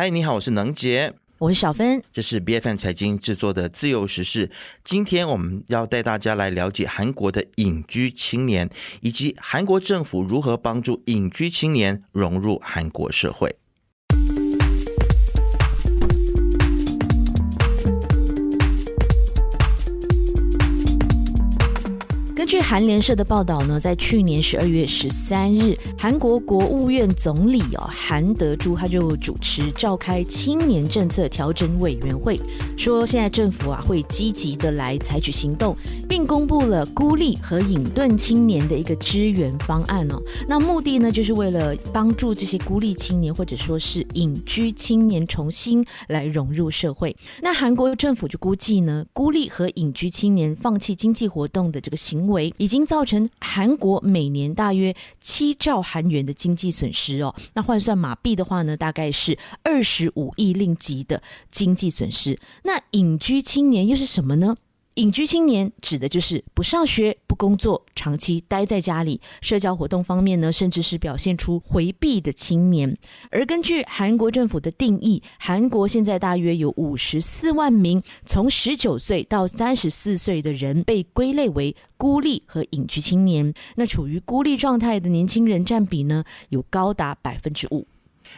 嗨，你好，我是能杰，我是小芬，这是 B F N 财经制作的自由时事。今天我们要带大家来了解韩国的隐居青年，以及韩国政府如何帮助隐居青年融入韩国社会。根据韩联社的报道呢，在去年十二月十三日，韩国国务院总理哦韩德洙他就主持召开青年政策调整委员会，说现在政府啊会积极的来采取行动，并公布了孤立和隐遁青年的一个支援方案哦。那目的呢，就是为了帮助这些孤立青年或者说是隐居青年重新来融入社会。那韩国政府就估计呢，孤立和隐居青年放弃经济活动的这个行为。已经造成韩国每年大约七兆韩元的经济损失哦，那换算马币的话呢，大概是二十五亿令吉的经济损失。那隐居青年又是什么呢？隐居青年指的就是不上学、工作、长期待在家里，社交活动方面呢，甚至是表现出回避的青年。而根据韩国政府的定义，韩国现在大约有五十四万名从十九岁到三十四岁的人被归类为孤立和隐居青年。那处于孤立状态的年轻人占比呢，有高达百分之五。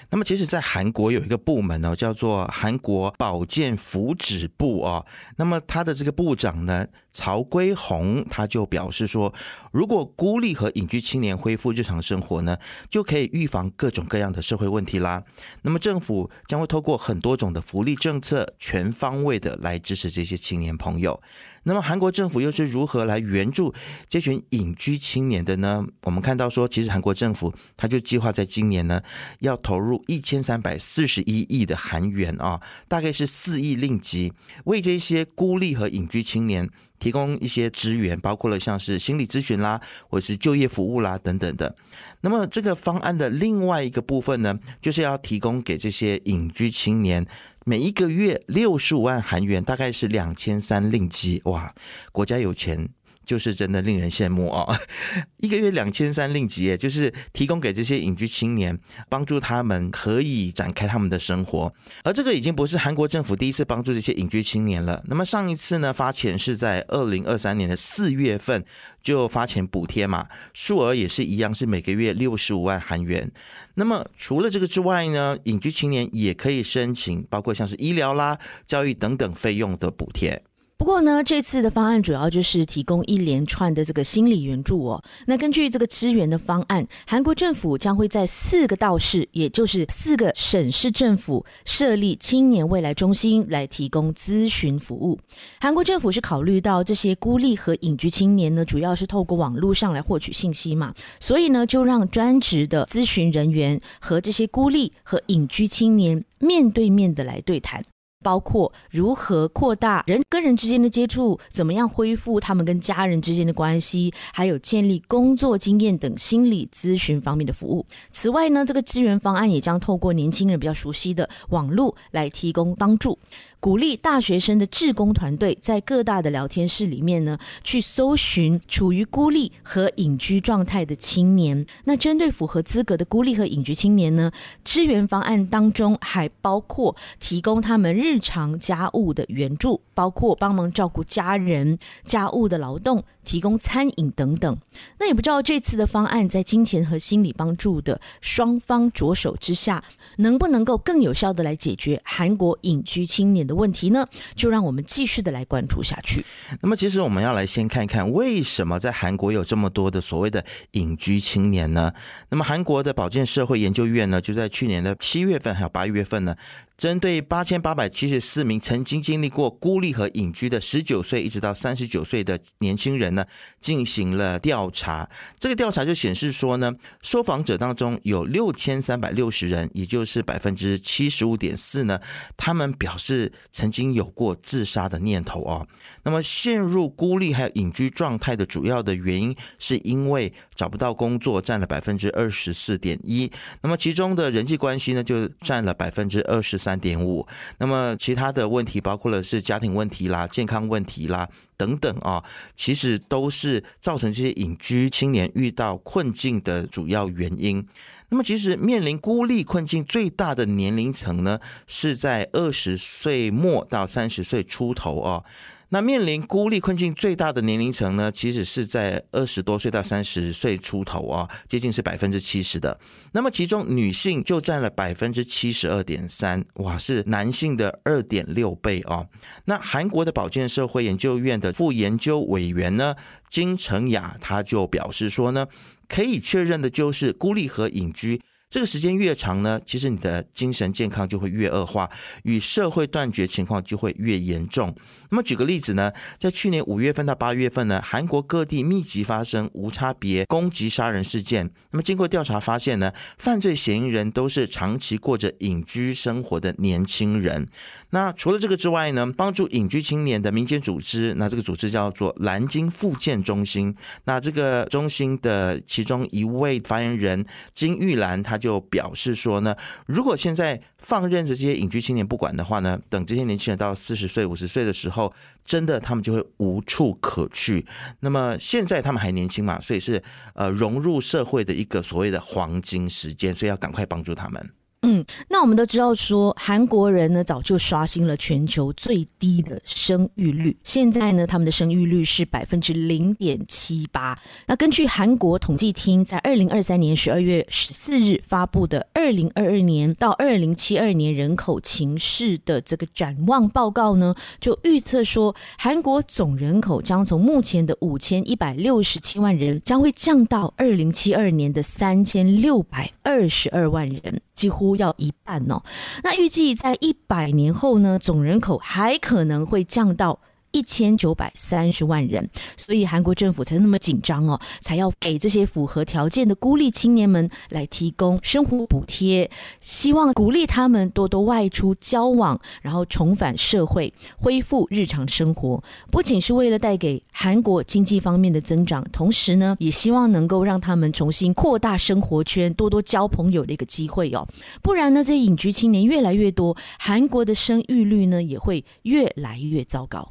那么，其实，在韩国有一个部门呢，叫做韩国保健福祉部啊。那么，他的这个部长呢，曹圭宏，他就表示说，如果孤立和隐居青年恢复日常生活呢，就可以预防各种各样的社会问题啦。那么，政府将会透过很多种的福利政策，全方位的来支持这些青年朋友。那么韩国政府又是如何来援助这群隐居青年的呢？我们看到说，其实韩国政府他就计划在今年呢，要投入一千三百四十一亿的韩元啊，大概是四亿令吉，为这些孤立和隐居青年提供一些资源，包括了像是心理咨询啦，或是就业服务啦等等的。那么这个方案的另外一个部分呢，就是要提供给这些隐居青年。每一个月六十五万韩元，大概是两千三令吉，哇，国家有钱。就是真的令人羡慕哦！一个月两千三令吉，就是提供给这些隐居青年，帮助他们可以展开他们的生活。而这个已经不是韩国政府第一次帮助这些隐居青年了。那么上一次呢，发钱是在二零二三年的四月份就发钱补贴嘛，数额也是一样，是每个月六十五万韩元。那么除了这个之外呢，隐居青年也可以申请，包括像是医疗啦、教育等等费用的补贴。不过呢，这次的方案主要就是提供一连串的这个心理援助哦。那根据这个支援的方案，韩国政府将会在四个道市，也就是四个省市政府设立青年未来中心，来提供咨询服务。韩国政府是考虑到这些孤立和隐居青年呢，主要是透过网络上来获取信息嘛，所以呢，就让专职的咨询人员和这些孤立和隐居青年面对面的来对谈。包括如何扩大人跟人之间的接触，怎么样恢复他们跟家人之间的关系，还有建立工作经验等心理咨询方面的服务。此外呢，这个支援方案也将透过年轻人比较熟悉的网络来提供帮助。鼓励大学生的志工团队在各大的聊天室里面呢，去搜寻处于孤立和隐居状态的青年。那针对符合资格的孤立和隐居青年呢，支援方案当中还包括提供他们日常家务的援助，包括帮忙照顾家人、家务的劳动。提供餐饮等等，那也不知道这次的方案在金钱和心理帮助的双方着手之下，能不能够更有效的来解决韩国隐居青年的问题呢？就让我们继续的来关注下去。那么，其实我们要来先看看为什么在韩国有这么多的所谓的隐居青年呢？那么，韩国的保健社会研究院呢，就在去年的七月份还有八月份呢。针对八千八百七十四名曾经经历过孤立和隐居的十九岁一直到三十九岁的年轻人呢，进行了调查。这个调查就显示说呢，受访者当中有六千三百六十人，也就是百分之七十五点四呢，他们表示曾经有过自杀的念头哦。那么陷入孤立还有隐居状态的主要的原因，是因为找不到工作，占了百分之二十四点一。那么其中的人际关系呢，就占了百分之二十三。三点五，那么其他的问题包括了是家庭问题啦、健康问题啦等等啊，其实都是造成这些隐居青年遇到困境的主要原因。那么，其实面临孤立困境最大的年龄层呢，是在二十岁末到三十岁出头啊。那面临孤立困境最大的年龄层呢，其实是在二十多岁到三十岁出头啊，接近是百分之七十的。那么其中女性就占了百分之七十二点三，哇，是男性的二点六倍哦。那韩国的保健社会研究院的副研究委员呢，金成雅他就表示说呢。可以确认的就是孤立和隐居。这个时间越长呢，其实你的精神健康就会越恶化，与社会断绝情况就会越严重。那么举个例子呢，在去年五月份到八月份呢，韩国各地密集发生无差别攻击杀人事件。那么经过调查发现呢，犯罪嫌疑人都是长期过着隐居生活的年轻人。那除了这个之外呢，帮助隐居青年的民间组织，那这个组织叫做蓝鲸复健中心。那这个中心的其中一位发言人金玉兰，他就表示说呢，如果现在放任着这些隐居青年不管的话呢，等这些年轻人到四十岁、五十岁的时候，真的他们就会无处可去。那么现在他们还年轻嘛，所以是呃融入社会的一个所谓的黄金时间，所以要赶快帮助他们。嗯，那我们都知道说，韩国人呢早就刷新了全球最低的生育率。现在呢，他们的生育率是百分之零点七八。那根据韩国统计厅在二零二三年十二月十四日发布的二零二二年到二零七二年人口情势的这个展望报告呢，就预测说，韩国总人口将从目前的五千一百六十七万人，将会降到二零七二年的三千六百二十二万人，几乎。都要一半哦，那预计在一百年后呢，总人口还可能会降到。一千九百三十万人，所以韩国政府才那么紧张哦，才要给这些符合条件的孤立青年们来提供生活补贴，希望鼓励他们多多外出交往，然后重返社会，恢复日常生活。不仅是为了带给韩国经济方面的增长，同时呢，也希望能够让他们重新扩大生活圈，多多交朋友的一个机会哦。不然呢，这些隐居青年越来越多，韩国的生育率呢也会越来越糟糕。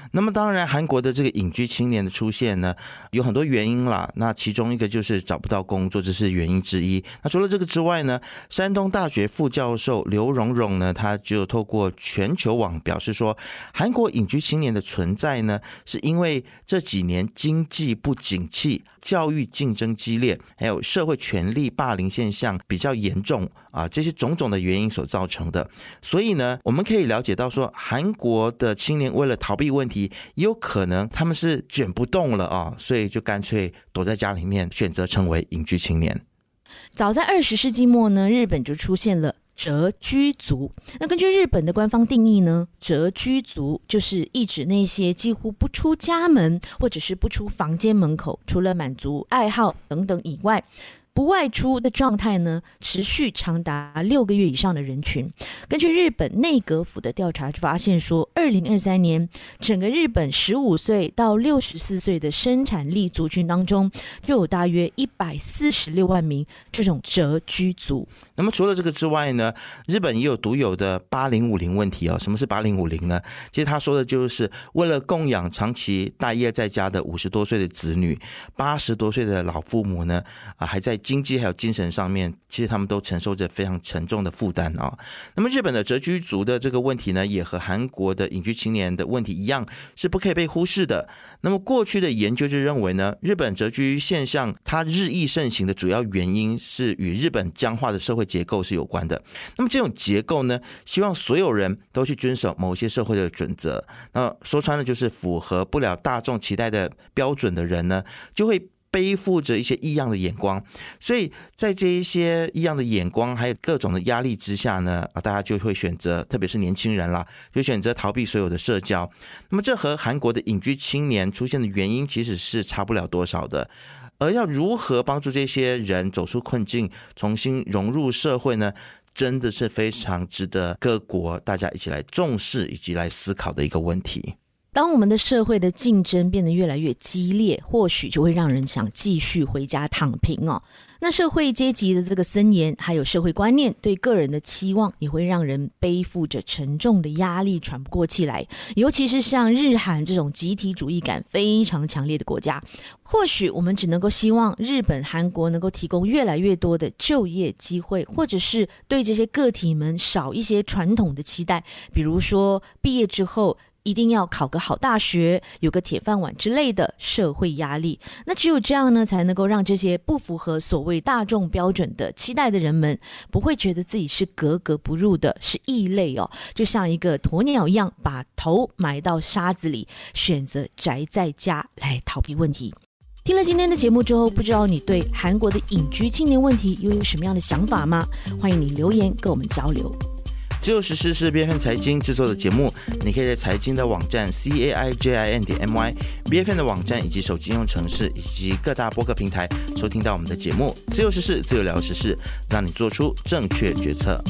那么当然，韩国的这个隐居青年的出现呢，有很多原因啦。那其中一个就是找不到工作，这是原因之一。那除了这个之外呢，山东大学副教授刘荣荣呢，他就透过全球网表示说，韩国隐居青年的存在呢，是因为这几年经济不景气。教育竞争激烈，还有社会权力霸凌现象比较严重啊，这些种种的原因所造成的。所以呢，我们可以了解到说，韩国的青年为了逃避问题，也有可能他们是卷不动了啊，所以就干脆躲在家里面，选择成为隐居青年。早在二十世纪末呢，日本就出现了。谪居族，那根据日本的官方定义呢，谪居族就是一指那些几乎不出家门或者是不出房间门口，除了满足爱好等等以外。不外出的状态呢，持续长达六个月以上的人群。根据日本内阁府的调查发现说，二零二三年整个日本十五岁到六十四岁的生产力族群当中，就有大约一百四十六万名这种蛰居族。那么除了这个之外呢，日本也有独有的八零五零问题哦。什么是八零五零呢？其实他说的就是为了供养长期待业在家的五十多岁的子女，八十多岁的老父母呢，啊还在。经济还有精神上面，其实他们都承受着非常沉重的负担啊。那么日本的谪居族的这个问题呢，也和韩国的隐居青年的问题一样，是不可以被忽视的。那么过去的研究就认为呢，日本谪居现象它日益盛行的主要原因是与日本僵化的社会结构是有关的。那么这种结构呢，希望所有人都去遵守某些社会的准则。那说穿了就是符合不了大众期待的标准的人呢，就会。背负着一些异样的眼光，所以在这一些异样的眼光还有各种的压力之下呢，啊，大家就会选择，特别是年轻人啦，就选择逃避所有的社交。那么这和韩国的隐居青年出现的原因其实是差不了多少的。而要如何帮助这些人走出困境，重新融入社会呢？真的是非常值得各国大家一起来重视以及来思考的一个问题。当我们的社会的竞争变得越来越激烈，或许就会让人想继续回家躺平哦。那社会阶级的这个森严，还有社会观念对个人的期望，也会让人背负着沉重的压力，喘不过气来。尤其是像日韩这种集体主义感非常强烈的国家，或许我们只能够希望日本、韩国能够提供越来越多的就业机会，或者是对这些个体们少一些传统的期待，比如说毕业之后。一定要考个好大学，有个铁饭碗之类的社会压力。那只有这样呢，才能够让这些不符合所谓大众标准的期待的人们，不会觉得自己是格格不入的，是异类哦。就像一个鸵鸟一样，把头埋到沙子里，选择宅在家来逃避问题。听了今天的节目之后，不知道你对韩国的隐居青年问题又有什么样的想法吗？欢迎你留言跟我们交流。自由时事是 B F N 财经制作的节目，你可以在财经的网站 C A I J I N 点 M Y B F N 的网站以及手机应用程式以及各大播客平台收听到我们的节目。自由时事，自由聊时事，让你做出正确决策。